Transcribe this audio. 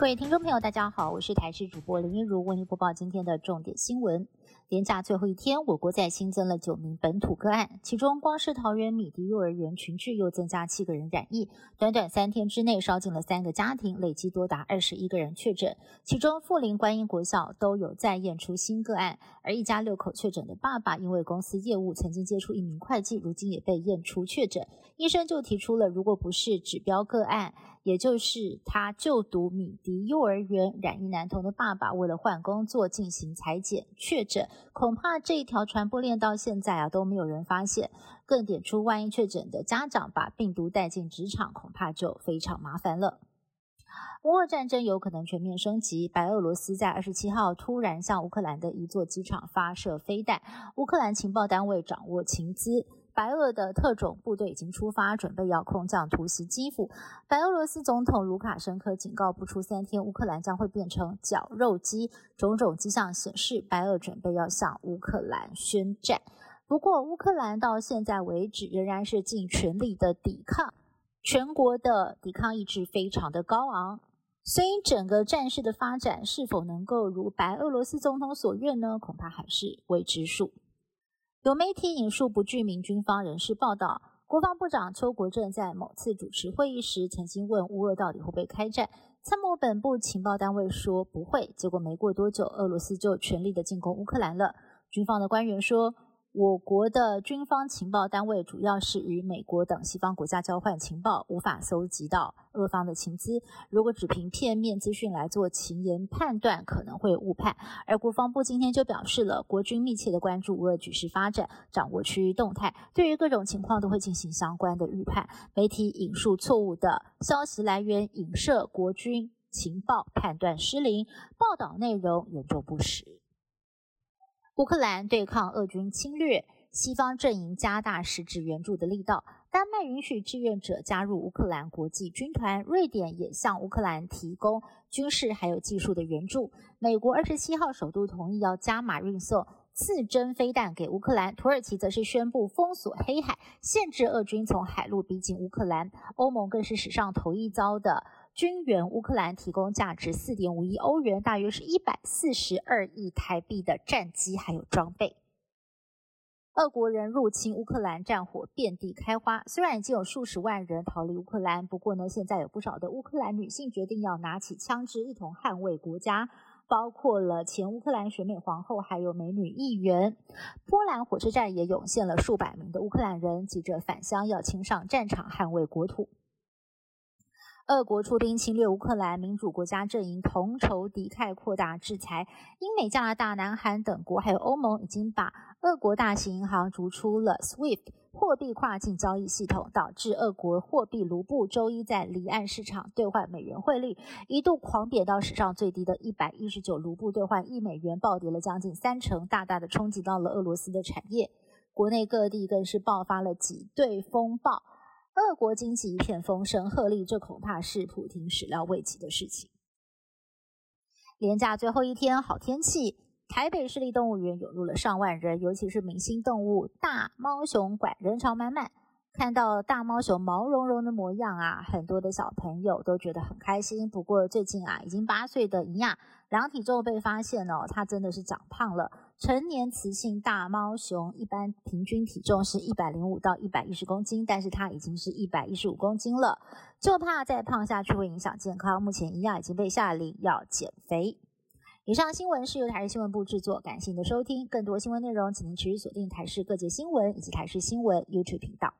各位听众朋友，大家好，我是台视主播林一如，为您播报今天的重点新闻。连假最后一天，我国再新增了九名本土个案，其中光是桃园米迪幼儿园群聚又增加七个人染疫，短短三天之内烧进了三个家庭，累计多达二十一个人确诊。其中富林观音国小都有再验出新个案，而一家六口确诊的爸爸，因为公司业务曾经接触一名会计，如今也被验出确诊。医生就提出了，如果不是指标个案，也就是他就读米迪幼儿园染疫男童的爸爸，为了换工作进行裁剪确诊。恐怕这一条传播链到现在啊都没有人发现，更点出万一确诊的家长把病毒带进职场，恐怕就非常麻烦了。乌俄战争有可能全面升级，白俄罗斯在二十七号突然向乌克兰的一座机场发射飞弹，乌克兰情报单位掌握情资。白俄的特种部队已经出发，准备要空降突袭基辅。白俄罗斯总统卢卡申科警告，不出三天，乌克兰将会变成绞肉机。种种迹象显示，白俄准备要向乌克兰宣战。不过，乌克兰到现在为止仍然是尽全力的抵抗，全国的抵抗意志非常的高昂。所以，整个战事的发展是否能够如白俄罗斯总统所愿呢？恐怕还是未知数。有媒体引述不具名军方人士报道，国防部长邱国正在某次主持会议时，曾经问乌俄到底会不会开战。参谋本部情报单位说不会，结果没过多久，俄罗斯就全力的进攻乌克兰了。军方的官员说。我国的军方情报单位主要是与美国等西方国家交换情报，无法搜集到俄方的情资。如果只凭片面资讯来做情言判断，可能会误判。而国防部今天就表示了，国军密切的关注俄局势发展，掌握区域动态，对于各种情况都会进行相关的预判。媒体引述错误的消息来源，影射国军情报判断失灵，报道内容严重不实。乌克兰对抗俄军侵略，西方阵营加大实质援助的力道。丹麦允许志愿者加入乌克兰国际军团，瑞典也向乌克兰提供军事还有技术的援助。美国二十七号首度同意要加码运送刺针飞弹给乌克兰，土耳其则是宣布封锁黑海，限制俄军从海路逼近乌克兰。欧盟更是史上头一遭的。军援乌克兰提供价值四点五亿欧元，大约是一百四十二亿台币的战机还有装备。俄国人入侵乌克兰，战火遍地开花。虽然已经有数十万人逃离乌克兰，不过呢，现在有不少的乌克兰女性决定要拿起枪支，一同捍卫国家。包括了前乌克兰选美皇后，还有美女议员。波兰火车站也涌现了数百名的乌克兰人，急着返乡，要亲上战场捍卫国土。俄国出兵侵略乌克兰，民主国家阵营同仇敌忾，扩大制裁。英美、加拿大、南韩等国，还有欧盟，已经把俄国大型银行逐出了 SWIFT 货币跨境交易系统，导致俄国货币卢布周一在离岸市场兑换美元汇率一度狂贬到史上最低的一百一十九卢布兑换一美元，暴跌了将近三成，大大的冲击到了俄罗斯的产业。国内各地更是爆发了挤兑风暴。俄国经济一片风声鹤唳，这恐怕是普京始料未及的事情。连假最后一天，好天气，台北市立动物园涌入了上万人，尤其是明星动物大猫熊馆人潮满满。看到大猫熊毛茸茸的模样啊，很多的小朋友都觉得很开心。不过最近啊，已经八岁的尹亚量体重被发现哦，它真的是长胖了。成年雌性大猫熊一般平均体重是一百零五到一百一十公斤，但是它已经是一百一十五公斤了，就怕再胖下去会影响健康。目前一样已经被下令要减肥。以上新闻是由台视新闻部制作，感谢您的收听。更多新闻内容，请您持续锁定台视各界新闻以及台视新闻 YouTube 频道。